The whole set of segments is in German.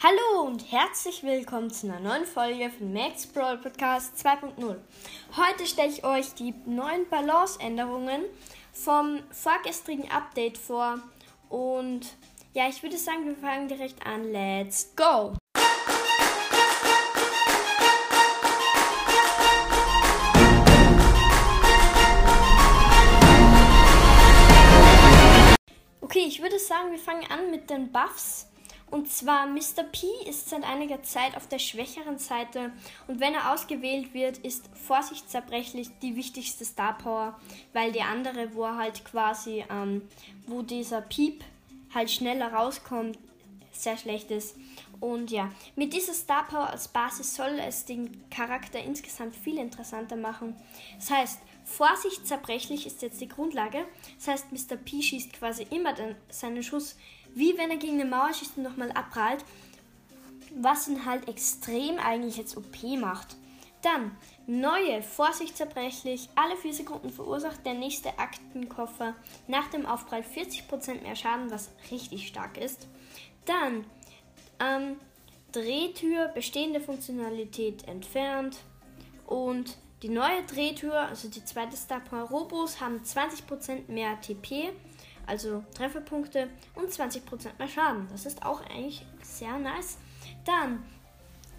Hallo und herzlich willkommen zu einer neuen Folge von Max Brawl Podcast 2.0. Heute stelle ich euch die neuen Balance-Änderungen vom vorgestrigen Update vor. Und ja, ich würde sagen, wir fangen direkt an. Let's go! Okay, ich würde sagen, wir fangen an mit den Buffs. Und zwar Mr. P ist seit einiger Zeit auf der schwächeren Seite und wenn er ausgewählt wird, ist Vorsicht zerbrechlich die wichtigste Star Power, weil die andere, wo er halt quasi, ähm, wo dieser Piep halt schneller rauskommt, sehr schlecht ist. Und ja, mit dieser Star Power als Basis soll es den Charakter insgesamt viel interessanter machen. Das heißt, Vorsicht zerbrechlich ist jetzt die Grundlage. Das heißt, Mr. P schießt quasi immer den, seinen Schuss wie wenn er gegen eine Mauer schießt und nochmal abprallt, was ihn halt extrem eigentlich jetzt OP macht. Dann neue, vorsichtszerbrechlich, alle 4 Sekunden verursacht der nächste Aktenkoffer nach dem Aufprall 40% mehr Schaden, was richtig stark ist. Dann ähm, Drehtür, bestehende Funktionalität entfernt und die neue Drehtür, also die zweite Star Robos, haben 20% mehr TP also Trefferpunkte und 20% mehr Schaden. Das ist auch eigentlich sehr nice. Dann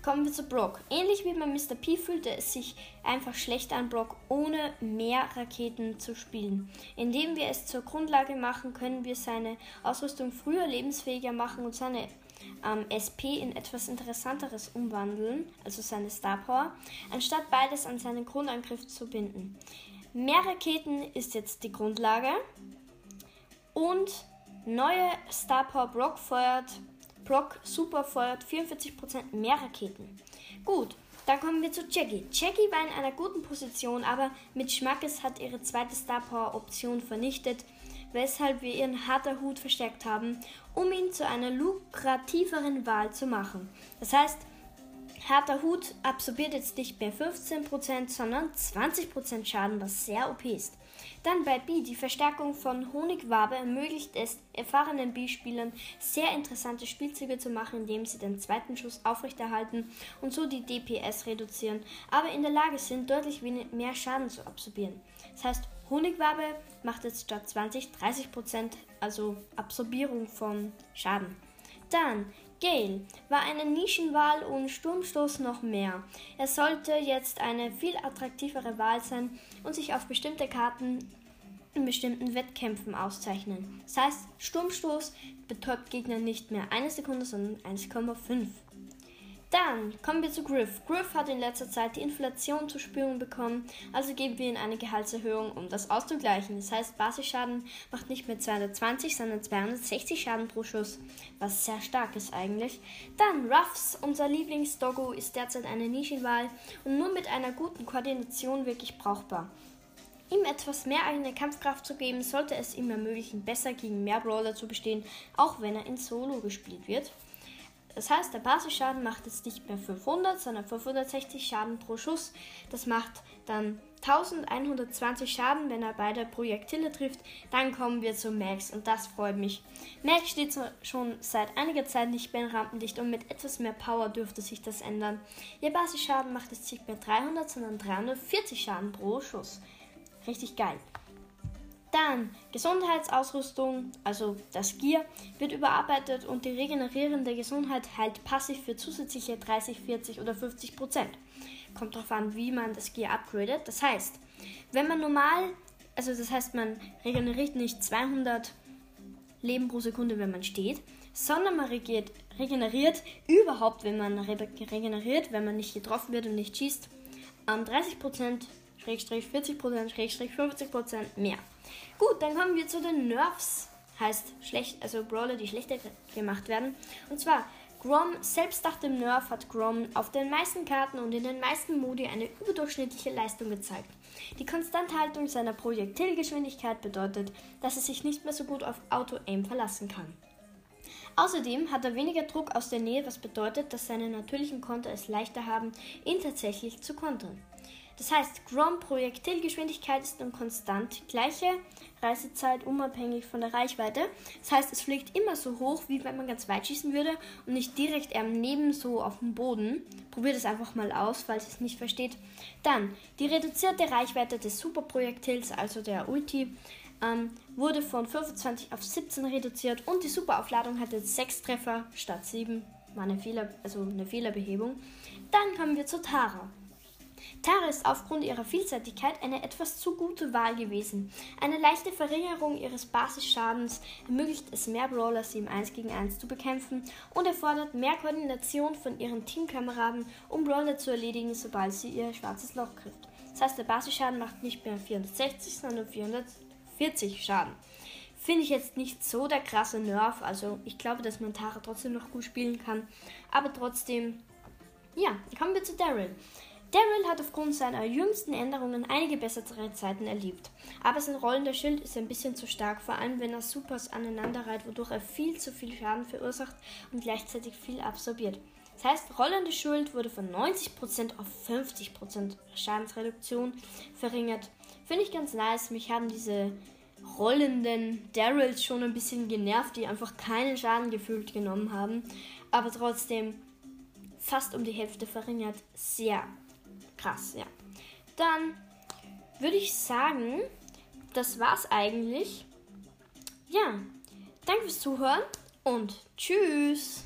kommen wir zu Brock. Ähnlich wie bei Mr. P fühlte es sich einfach schlecht an, Brock ohne mehr Raketen zu spielen. Indem wir es zur Grundlage machen, können wir seine Ausrüstung früher lebensfähiger machen und seine ähm, SP in etwas Interessanteres umwandeln, also seine Star Power, anstatt beides an seinen Grundangriff zu binden. Mehr Raketen ist jetzt die Grundlage. Und neue Star Power Brock feuert, Brock Super feuert 44% mehr Raketen. Gut, dann kommen wir zu Jackie. Jackie war in einer guten Position, aber mit Schmackes hat ihre zweite Star Power Option vernichtet, weshalb wir ihren harter Hut verstärkt haben, um ihn zu einer lukrativeren Wahl zu machen. Das heißt, harter Hut absorbiert jetzt nicht mehr 15%, sondern 20% Schaden, was sehr OP ist. Dann bei B. Die Verstärkung von Honigwabe ermöglicht es erfahrenen B-Spielern sehr interessante Spielzüge zu machen, indem sie den zweiten Schuss aufrechterhalten und so die DPS reduzieren, aber in der Lage sind, deutlich mehr Schaden zu absorbieren. Das heißt, Honigwabe macht jetzt statt 20 30%, also Absorbierung von Schaden. Dann Gale war eine Nischenwahl und Sturmstoß noch mehr. Er sollte jetzt eine viel attraktivere Wahl sein und sich auf bestimmte Karten in bestimmten Wettkämpfen auszeichnen. Das heißt, Sturmstoß betäubt Gegner nicht mehr eine Sekunde, sondern 1,5. Dann kommen wir zu Griff. Griff hat in letzter Zeit die Inflation zu spüren bekommen, also geben wir ihm eine Gehaltserhöhung, um das auszugleichen. Das heißt, Basisschaden macht nicht mehr 220, sondern 260 Schaden pro Schuss, was sehr stark ist eigentlich. Dann Ruffs, unser Lieblingsdoggo, ist derzeit eine Nischenwahl und nur mit einer guten Koordination wirklich brauchbar. Ihm etwas mehr eigene Kampfkraft zu geben, sollte es ihm ermöglichen, besser gegen mehr Brawler zu bestehen, auch wenn er in Solo gespielt wird. Das heißt, der Basisschaden macht jetzt nicht mehr 500, sondern 560 Schaden pro Schuss. Das macht dann 1120 Schaden, wenn er beide Projektile trifft. Dann kommen wir zu Max und das freut mich. Max steht schon seit einiger Zeit nicht mehr in Rampendicht und mit etwas mehr Power dürfte sich das ändern. Ihr Basisschaden macht jetzt nicht mehr 300, sondern 340 Schaden pro Schuss. Richtig geil. Dann Gesundheitsausrüstung, also das Gear, wird überarbeitet und die regenerierende Gesundheit heilt passiv für zusätzliche 30, 40 oder 50 Prozent. Kommt darauf an, wie man das Gear upgradet. Das heißt, wenn man normal, also das heißt, man regeneriert nicht 200 Leben pro Sekunde, wenn man steht, sondern man regiert, regeneriert überhaupt, wenn man regeneriert, wenn man nicht getroffen wird und nicht schießt, 30 Prozent 40%, 50% mehr. Gut, dann kommen wir zu den Nerfs. Heißt schlecht, also Brawler, die schlechter gemacht werden. Und zwar, Grom, selbst nach dem Nerf hat Grom auf den meisten Karten und in den meisten Modi eine überdurchschnittliche Leistung gezeigt. Die Konstanthaltung seiner Projektilgeschwindigkeit bedeutet, dass er sich nicht mehr so gut auf Auto-Aim verlassen kann. Außerdem hat er weniger Druck aus der Nähe, was bedeutet, dass seine natürlichen Konter es leichter haben, ihn tatsächlich zu kontern. Das heißt, Grom Projektilgeschwindigkeit ist dann konstant gleiche Reisezeit unabhängig von der Reichweite. Das heißt, es fliegt immer so hoch, wie wenn man ganz weit schießen würde und nicht direkt ähm, neben so auf dem Boden. Probiert es einfach mal aus, falls ihr es nicht versteht. Dann, die reduzierte Reichweite des Superprojektils, also der Ulti, ähm, wurde von 25 auf 17 reduziert und die Superaufladung hatte 6 Treffer statt 7. War eine, Fehler, also eine Fehlerbehebung. Dann kommen wir zu Tara. Tara ist aufgrund ihrer Vielseitigkeit eine etwas zu gute Wahl gewesen. Eine leichte Verringerung ihres Basisschadens ermöglicht es mehr Brawler, sie im 1 gegen 1 zu bekämpfen und erfordert mehr Koordination von ihren Teamkameraden, um Brawler zu erledigen, sobald sie ihr schwarzes Loch trifft. Das heißt, der Basisschaden macht nicht mehr 460, sondern 440 Schaden. Finde ich jetzt nicht so der krasse Nerv, also ich glaube, dass man Tara trotzdem noch gut spielen kann, aber trotzdem, ja, kommen wir zu Daryl. Daryl hat aufgrund seiner jüngsten Änderungen einige bessere Zeiten erlebt. Aber sein rollender Schild ist ein bisschen zu stark, vor allem wenn er Supers aneinanderreiht, wodurch er viel zu viel Schaden verursacht und gleichzeitig viel absorbiert. Das heißt, rollende Schild wurde von 90% auf 50% Schadensreduktion verringert. Finde ich ganz nice. Mich haben diese rollenden Daryls schon ein bisschen genervt, die einfach keinen Schaden gefühlt genommen haben. Aber trotzdem fast um die Hälfte verringert. Sehr Krass, ja. Dann würde ich sagen, das war's eigentlich. Ja, danke fürs Zuhören und tschüss.